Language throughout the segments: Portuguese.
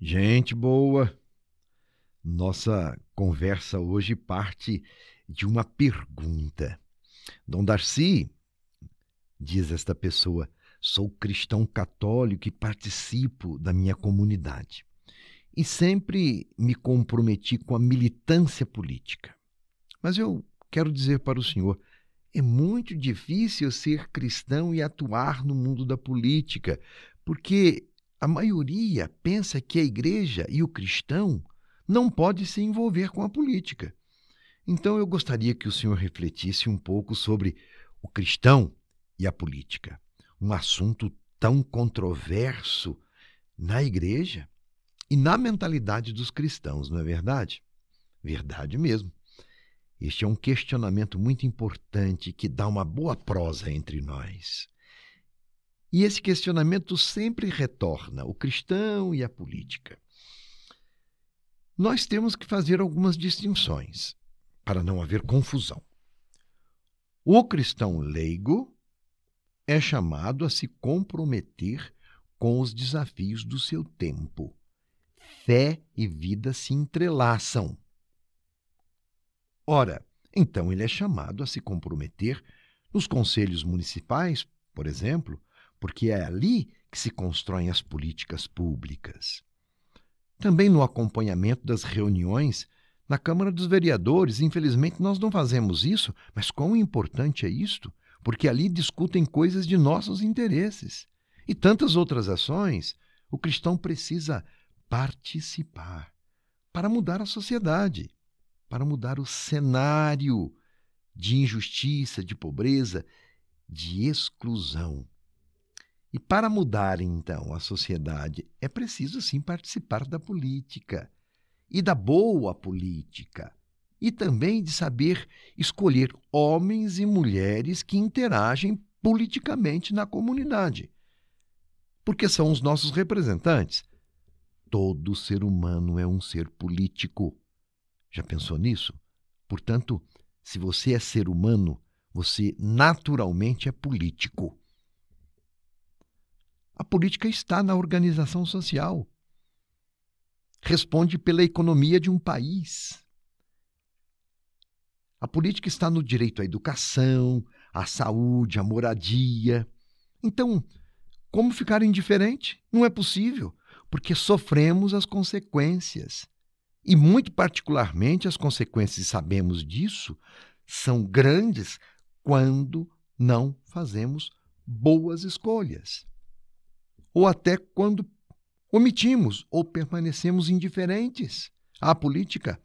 Gente boa, nossa conversa hoje parte de uma pergunta. Dom Darcy, diz esta pessoa, sou cristão católico e participo da minha comunidade. E sempre me comprometi com a militância política. Mas eu quero dizer para o senhor, é muito difícil ser cristão e atuar no mundo da política, porque a maioria pensa que a igreja e o cristão não pode se envolver com a política. Então eu gostaria que o senhor refletisse um pouco sobre o cristão e a política, um assunto tão controverso na igreja e na mentalidade dos cristãos, não é verdade? Verdade mesmo. Este é um questionamento muito importante que dá uma boa prosa entre nós. E esse questionamento sempre retorna: o cristão e a política. Nós temos que fazer algumas distinções para não haver confusão. O cristão leigo é chamado a se comprometer com os desafios do seu tempo. Fé e vida se entrelaçam. Ora, então ele é chamado a se comprometer nos conselhos municipais, por exemplo, porque é ali que se constroem as políticas públicas. Também no acompanhamento das reuniões na Câmara dos Vereadores, infelizmente nós não fazemos isso, mas quão importante é isto? Porque ali discutem coisas de nossos interesses. E tantas outras ações, o cristão precisa participar para mudar a sociedade, para mudar o cenário de injustiça, de pobreza, de exclusão. E para mudar, então, a sociedade, é preciso sim participar da política e da boa política, e também de saber escolher homens e mulheres que interagem politicamente na comunidade, porque são os nossos representantes. Todo ser humano é um ser político. Já pensou nisso? Portanto, se você é ser humano, você naturalmente é político. A política está na organização social. Responde pela economia de um país. A política está no direito à educação, à saúde, à moradia. Então, como ficar indiferente? Não é possível, porque sofremos as consequências. E, muito particularmente, as consequências, sabemos disso, são grandes quando não fazemos boas escolhas ou até quando omitimos ou permanecemos indiferentes à política.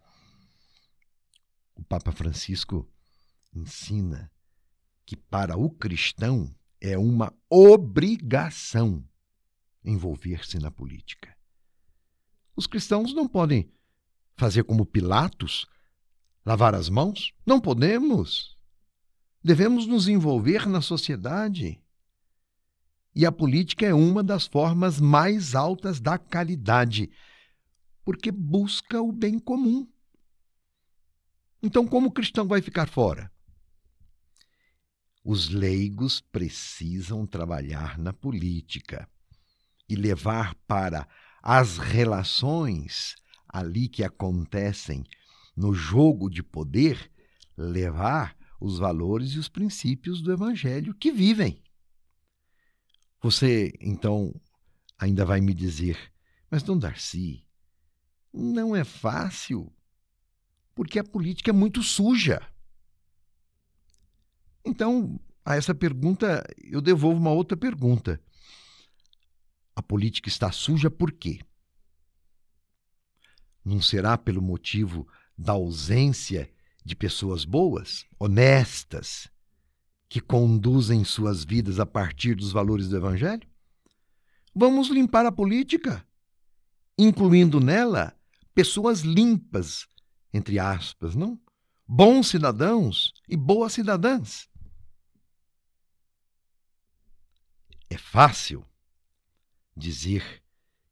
O Papa Francisco ensina que para o cristão é uma obrigação envolver-se na política. Os cristãos não podem fazer como Pilatos, lavar as mãos? Não podemos. Devemos nos envolver na sociedade. E a política é uma das formas mais altas da caridade, porque busca o bem comum. Então, como o cristão vai ficar fora? Os leigos precisam trabalhar na política e levar para as relações ali que acontecem no jogo de poder, levar os valores e os princípios do evangelho que vivem. Você, então, ainda vai me dizer, mas, Dom Darcy, não é fácil, porque a política é muito suja. Então, a essa pergunta, eu devolvo uma outra pergunta. A política está suja por quê? Não será pelo motivo da ausência de pessoas boas, honestas, que conduzem suas vidas a partir dos valores do Evangelho? Vamos limpar a política, incluindo nela pessoas limpas, entre aspas, não? Bons cidadãos e boas cidadãs. É fácil dizer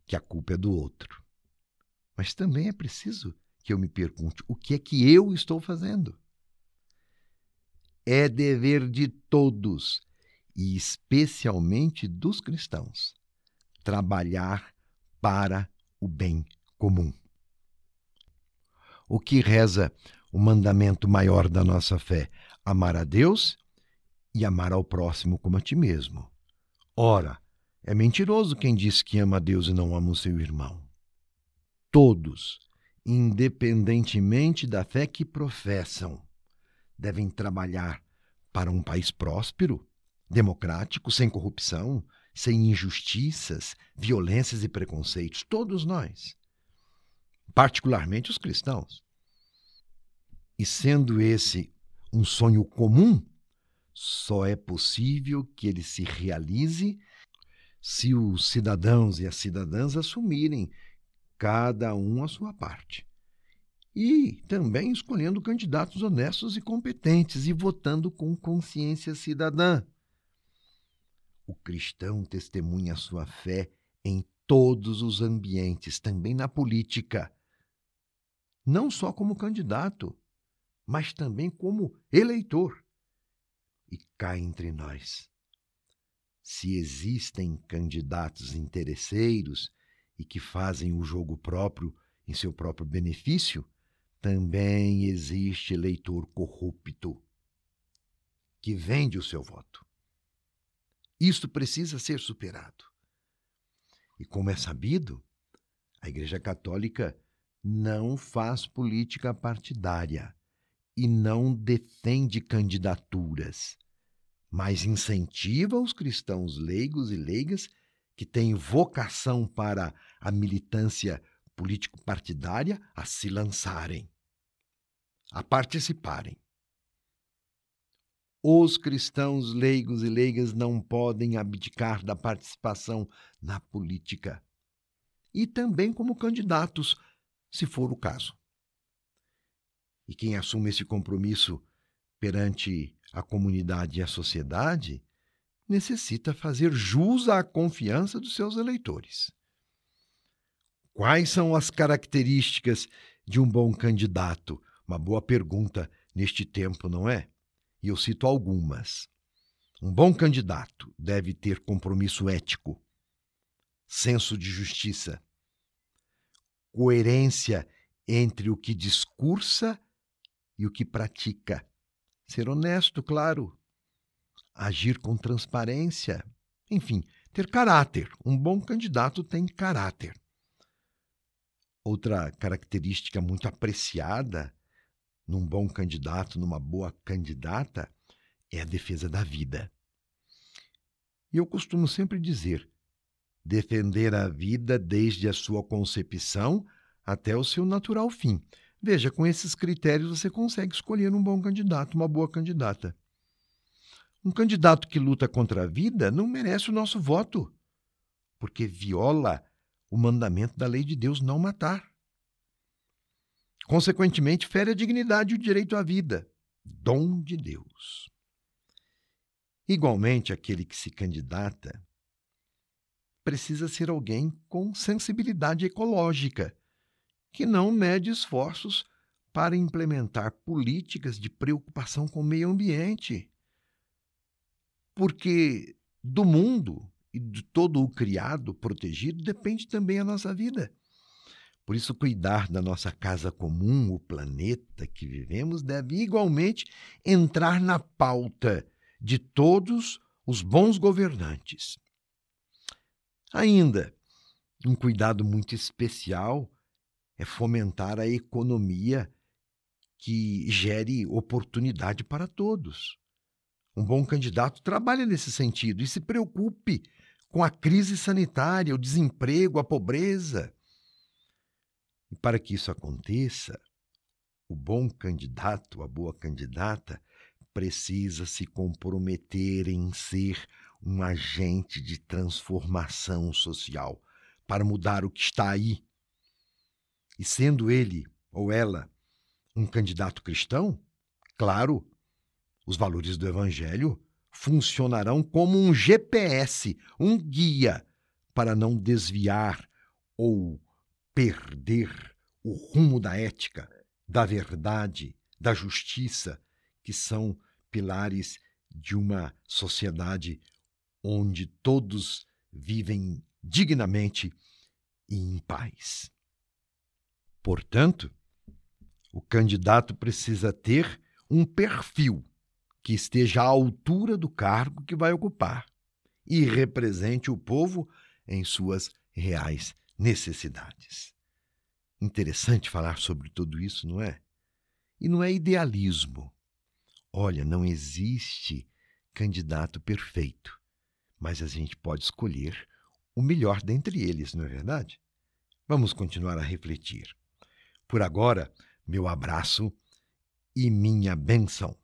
que a culpa é do outro, mas também é preciso que eu me pergunte o que é que eu estou fazendo é dever de todos, e especialmente dos cristãos, trabalhar para o bem comum. O que reza o mandamento maior da nossa fé? Amar a Deus e amar ao próximo como a ti mesmo. Ora, é mentiroso quem diz que ama a Deus e não ama o seu irmão. Todos, independentemente da fé que professam, devem trabalhar para um país próspero, democrático, sem corrupção, sem injustiças, violências e preconceitos. Todos nós, particularmente os cristãos. E sendo esse um sonho comum, só é possível que ele se realize se os cidadãos e as cidadãs assumirem cada um a sua parte. E também escolhendo candidatos honestos e competentes e votando com consciência cidadã. O cristão testemunha sua fé em todos os ambientes, também na política. Não só como candidato, mas também como eleitor e cá entre nós. Se existem candidatos interesseiros e que fazem o jogo próprio em seu próprio benefício, também existe eleitor corrupto que vende o seu voto. Isto precisa ser superado. E como é sabido, a Igreja Católica não faz política partidária e não defende candidaturas mas incentiva os cristãos leigos e leigas que têm vocação para a militância político-partidária a se lançarem, a participarem. Os cristãos leigos e leigas não podem abdicar da participação na política e também como candidatos, se for o caso. E quem assume esse compromisso perante a comunidade e a sociedade, necessita fazer jus à confiança dos seus eleitores. Quais são as características de um bom candidato? Uma boa pergunta neste tempo, não é? E eu cito algumas. Um bom candidato deve ter compromisso ético, senso de justiça, coerência entre o que discursa e o que pratica ser honesto, claro, agir com transparência, enfim, ter caráter. Um bom candidato tem caráter. Outra característica muito apreciada num bom candidato, numa boa candidata, é a defesa da vida. E eu costumo sempre dizer: defender a vida desde a sua concepção até o seu natural fim. Veja, com esses critérios você consegue escolher um bom candidato, uma boa candidata. Um candidato que luta contra a vida não merece o nosso voto, porque viola o mandamento da lei de Deus não matar. Consequentemente, fere a dignidade e o direito à vida, dom de Deus. Igualmente, aquele que se candidata precisa ser alguém com sensibilidade ecológica que não mede esforços para implementar políticas de preocupação com o meio ambiente. Porque do mundo e de todo o criado protegido depende também a nossa vida. Por isso, cuidar da nossa casa comum, o planeta que vivemos, deve igualmente entrar na pauta de todos os bons governantes. Ainda, um cuidado muito especial é fomentar a economia que gere oportunidade para todos. Um bom candidato trabalha nesse sentido e se preocupe com a crise sanitária, o desemprego, a pobreza. E para que isso aconteça, o bom candidato, a boa candidata, precisa se comprometer em ser um agente de transformação social para mudar o que está aí e sendo ele ou ela um candidato cristão, claro, os valores do Evangelho funcionarão como um GPS, um guia para não desviar ou perder o rumo da ética, da verdade, da justiça, que são pilares de uma sociedade onde todos vivem dignamente e em paz. Portanto, o candidato precisa ter um perfil que esteja à altura do cargo que vai ocupar e represente o povo em suas reais necessidades. Interessante falar sobre tudo isso, não é? E não é idealismo. Olha, não existe candidato perfeito, mas a gente pode escolher o melhor dentre eles, não é verdade? Vamos continuar a refletir. Por agora, meu abraço e minha benção.